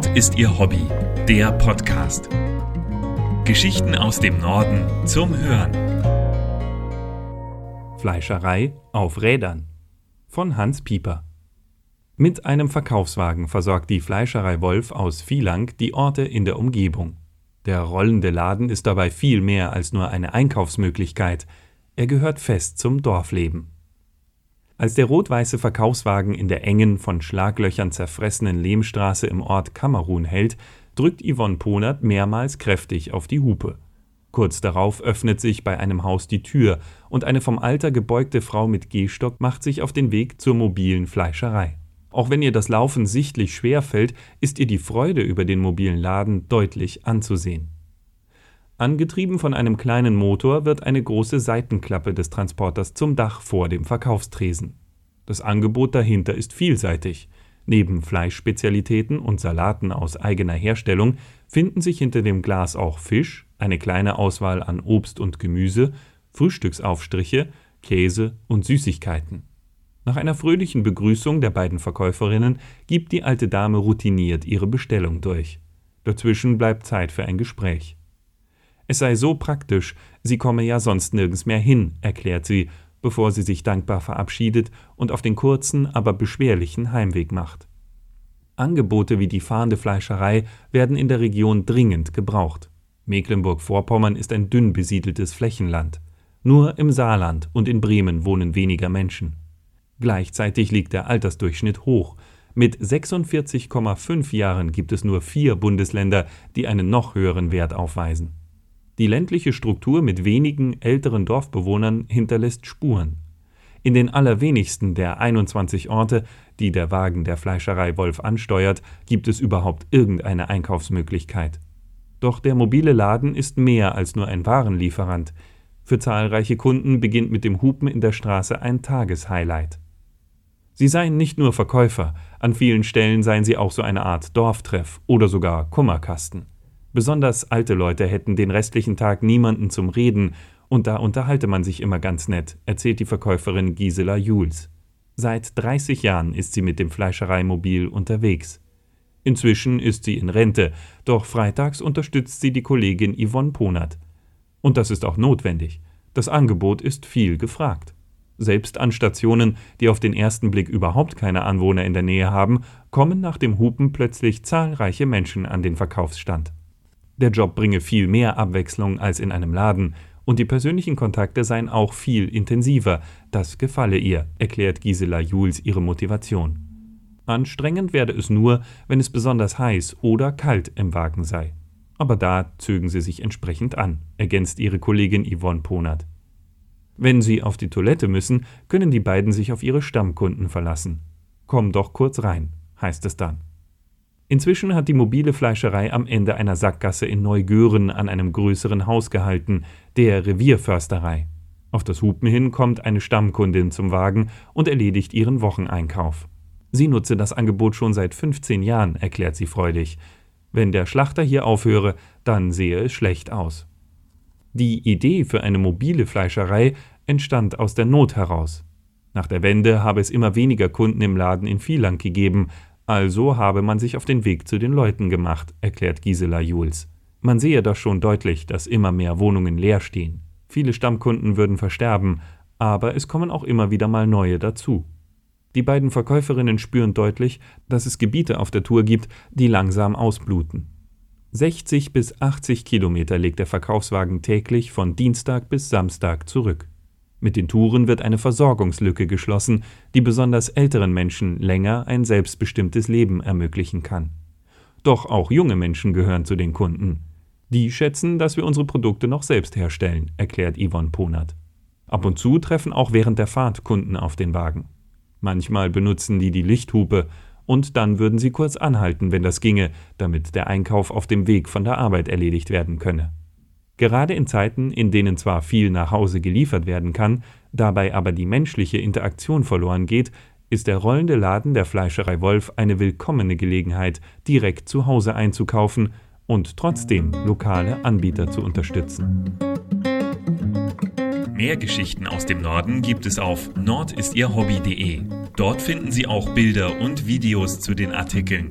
Nord ist ihr Hobby, der Podcast. Geschichten aus dem Norden zum Hören. Fleischerei auf Rädern von Hans Pieper. Mit einem Verkaufswagen versorgt die Fleischerei Wolf aus Vielang die Orte in der Umgebung. Der rollende Laden ist dabei viel mehr als nur eine Einkaufsmöglichkeit. Er gehört fest zum Dorfleben. Als der rot-weiße Verkaufswagen in der engen, von Schlaglöchern zerfressenen Lehmstraße im Ort Kamerun hält, drückt Yvonne Ponert mehrmals kräftig auf die Hupe. Kurz darauf öffnet sich bei einem Haus die Tür und eine vom Alter gebeugte Frau mit Gehstock macht sich auf den Weg zur mobilen Fleischerei. Auch wenn ihr das Laufen sichtlich schwer fällt, ist ihr die Freude über den mobilen Laden deutlich anzusehen. Angetrieben von einem kleinen Motor wird eine große Seitenklappe des Transporters zum Dach vor dem Verkaufstresen. Das Angebot dahinter ist vielseitig. Neben Fleischspezialitäten und Salaten aus eigener Herstellung finden sich hinter dem Glas auch Fisch, eine kleine Auswahl an Obst und Gemüse, Frühstücksaufstriche, Käse und Süßigkeiten. Nach einer fröhlichen Begrüßung der beiden Verkäuferinnen gibt die alte Dame routiniert ihre Bestellung durch. Dazwischen bleibt Zeit für ein Gespräch. Es sei so praktisch, sie komme ja sonst nirgends mehr hin, erklärt sie, bevor sie sich dankbar verabschiedet und auf den kurzen, aber beschwerlichen Heimweg macht. Angebote wie die fahrende Fleischerei werden in der Region dringend gebraucht. Mecklenburg-Vorpommern ist ein dünn besiedeltes Flächenland. Nur im Saarland und in Bremen wohnen weniger Menschen. Gleichzeitig liegt der Altersdurchschnitt hoch. Mit 46,5 Jahren gibt es nur vier Bundesländer, die einen noch höheren Wert aufweisen. Die ländliche Struktur mit wenigen älteren Dorfbewohnern hinterlässt Spuren. In den allerwenigsten der 21 Orte, die der Wagen der Fleischerei Wolf ansteuert, gibt es überhaupt irgendeine Einkaufsmöglichkeit. Doch der mobile Laden ist mehr als nur ein Warenlieferant. Für zahlreiche Kunden beginnt mit dem Hupen in der Straße ein Tageshighlight. Sie seien nicht nur Verkäufer, an vielen Stellen seien sie auch so eine Art Dorftreff oder sogar Kummerkasten. Besonders alte Leute hätten den restlichen Tag niemanden zum Reden, und da unterhalte man sich immer ganz nett, erzählt die Verkäuferin Gisela Jules. Seit 30 Jahren ist sie mit dem Fleischereimobil unterwegs. Inzwischen ist sie in Rente, doch freitags unterstützt sie die Kollegin Yvonne Ponert. Und das ist auch notwendig. Das Angebot ist viel gefragt. Selbst an Stationen, die auf den ersten Blick überhaupt keine Anwohner in der Nähe haben, kommen nach dem Hupen plötzlich zahlreiche Menschen an den Verkaufsstand. Der Job bringe viel mehr Abwechslung als in einem Laden, und die persönlichen Kontakte seien auch viel intensiver. Das gefalle ihr, erklärt Gisela Jules ihre Motivation. Anstrengend werde es nur, wenn es besonders heiß oder kalt im Wagen sei. Aber da zögen sie sich entsprechend an, ergänzt ihre Kollegin Yvonne Ponert. Wenn sie auf die Toilette müssen, können die beiden sich auf ihre Stammkunden verlassen. Komm doch kurz rein, heißt es dann. Inzwischen hat die mobile Fleischerei am Ende einer Sackgasse in Neugören an einem größeren Haus gehalten, der Revierförsterei. Auf das Hupen hin kommt eine Stammkundin zum Wagen und erledigt ihren Wocheneinkauf. Sie nutze das Angebot schon seit 15 Jahren, erklärt sie freudig. Wenn der Schlachter hier aufhöre, dann sehe es schlecht aus. Die Idee für eine mobile Fleischerei entstand aus der Not heraus. Nach der Wende habe es immer weniger Kunden im Laden in Vieland gegeben, also habe man sich auf den Weg zu den Leuten gemacht, erklärt Gisela Jules. Man sehe doch schon deutlich, dass immer mehr Wohnungen leer stehen. Viele Stammkunden würden versterben, aber es kommen auch immer wieder mal neue dazu. Die beiden Verkäuferinnen spüren deutlich, dass es Gebiete auf der Tour gibt, die langsam ausbluten. 60 bis 80 Kilometer legt der Verkaufswagen täglich von Dienstag bis Samstag zurück. Mit den Touren wird eine Versorgungslücke geschlossen, die besonders älteren Menschen länger ein selbstbestimmtes Leben ermöglichen kann. Doch auch junge Menschen gehören zu den Kunden. Die schätzen, dass wir unsere Produkte noch selbst herstellen, erklärt Yvonne Ponert. Ab und zu treffen auch während der Fahrt Kunden auf den Wagen. Manchmal benutzen die die Lichthupe und dann würden sie kurz anhalten, wenn das ginge, damit der Einkauf auf dem Weg von der Arbeit erledigt werden könne. Gerade in Zeiten, in denen zwar viel nach Hause geliefert werden kann, dabei aber die menschliche Interaktion verloren geht, ist der rollende Laden der Fleischerei Wolf eine willkommene Gelegenheit, direkt zu Hause einzukaufen und trotzdem lokale Anbieter zu unterstützen. Mehr Geschichten aus dem Norden gibt es auf nordistierhobby.de. Dort finden Sie auch Bilder und Videos zu den Artikeln.